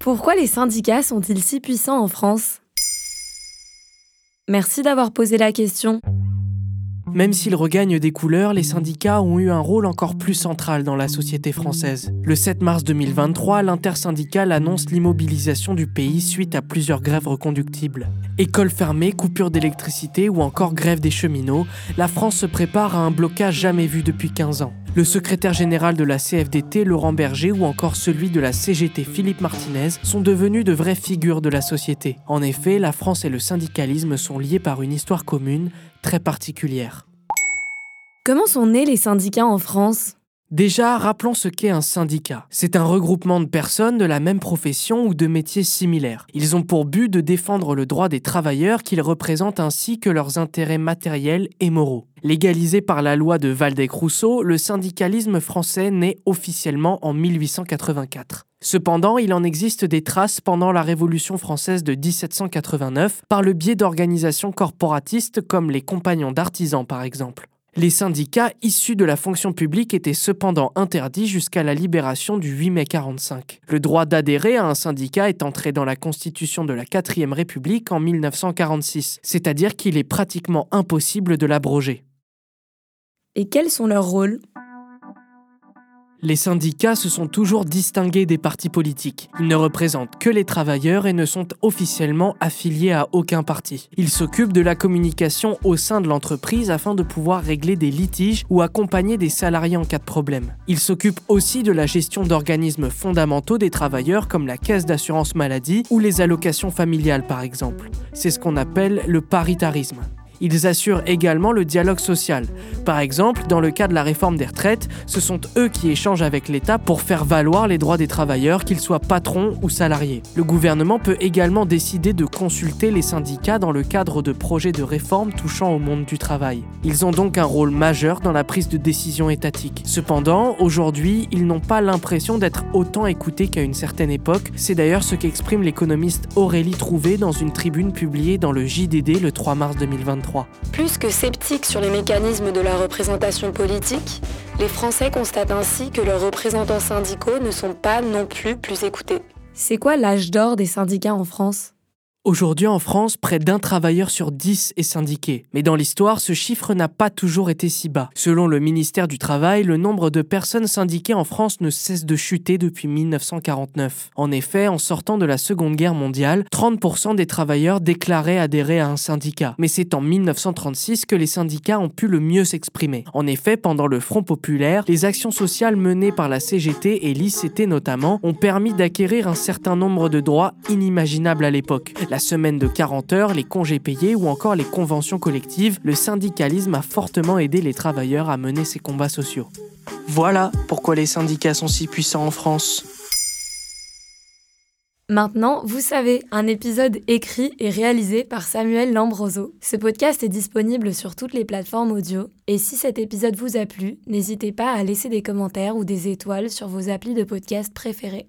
Pourquoi les syndicats sont-ils si puissants en France? Merci d'avoir posé la question. Même s'ils regagnent des couleurs, les syndicats ont eu un rôle encore plus central dans la société française. Le 7 mars 2023, l'intersyndicale annonce l'immobilisation du pays suite à plusieurs grèves reconductibles. Écoles fermées, coupures d'électricité ou encore grève des cheminots, la France se prépare à un blocage jamais vu depuis 15 ans. Le secrétaire général de la CFDT, Laurent Berger, ou encore celui de la CGT, Philippe Martinez, sont devenus de vraies figures de la société. En effet, la France et le syndicalisme sont liés par une histoire commune, très particulière. Comment sont nés les syndicats en France? Déjà, rappelons ce qu'est un syndicat. C'est un regroupement de personnes de la même profession ou de métiers similaires. Ils ont pour but de défendre le droit des travailleurs qu'ils représentent ainsi que leurs intérêts matériels et moraux. Légalisé par la loi de Waldeck-Rousseau, le syndicalisme français naît officiellement en 1884. Cependant, il en existe des traces pendant la Révolution française de 1789 par le biais d'organisations corporatistes comme les compagnons d'artisans par exemple. Les syndicats issus de la fonction publique étaient cependant interdits jusqu'à la libération du 8 mai 45. Le droit d'adhérer à un syndicat est entré dans la Constitution de la 4ème République en 1946, c'est-à-dire qu'il est pratiquement impossible de l'abroger. Et quels sont leurs rôles? Les syndicats se sont toujours distingués des partis politiques. Ils ne représentent que les travailleurs et ne sont officiellement affiliés à aucun parti. Ils s'occupent de la communication au sein de l'entreprise afin de pouvoir régler des litiges ou accompagner des salariés en cas de problème. Ils s'occupent aussi de la gestion d'organismes fondamentaux des travailleurs comme la caisse d'assurance maladie ou les allocations familiales par exemple. C'est ce qu'on appelle le paritarisme. Ils assurent également le dialogue social. Par exemple, dans le cas de la réforme des retraites, ce sont eux qui échangent avec l'État pour faire valoir les droits des travailleurs, qu'ils soient patrons ou salariés. Le gouvernement peut également décider de consulter les syndicats dans le cadre de projets de réforme touchant au monde du travail. Ils ont donc un rôle majeur dans la prise de décision étatique. Cependant, aujourd'hui, ils n'ont pas l'impression d'être autant écoutés qu'à une certaine époque. C'est d'ailleurs ce qu'exprime l'économiste Aurélie Trouvé dans une tribune publiée dans le JDD le 3 mars 2023. Plus que sceptiques sur les mécanismes de la représentation politique, les Français constatent ainsi que leurs représentants syndicaux ne sont pas non plus plus écoutés. C'est quoi l'âge d'or des syndicats en France? Aujourd'hui en France, près d'un travailleur sur dix est syndiqué. Mais dans l'histoire, ce chiffre n'a pas toujours été si bas. Selon le ministère du Travail, le nombre de personnes syndiquées en France ne cesse de chuter depuis 1949. En effet, en sortant de la Seconde Guerre mondiale, 30% des travailleurs déclaraient adhérer à un syndicat. Mais c'est en 1936 que les syndicats ont pu le mieux s'exprimer. En effet, pendant le Front populaire, les actions sociales menées par la CGT et l'ICT notamment ont permis d'acquérir un certain nombre de droits inimaginables à l'époque la semaine de 40 heures, les congés payés ou encore les conventions collectives, le syndicalisme a fortement aidé les travailleurs à mener ces combats sociaux. Voilà pourquoi les syndicats sont si puissants en France. Maintenant, vous savez, un épisode écrit et réalisé par Samuel Lambroso. Ce podcast est disponible sur toutes les plateformes audio. Et si cet épisode vous a plu, n'hésitez pas à laisser des commentaires ou des étoiles sur vos applis de podcast préférés.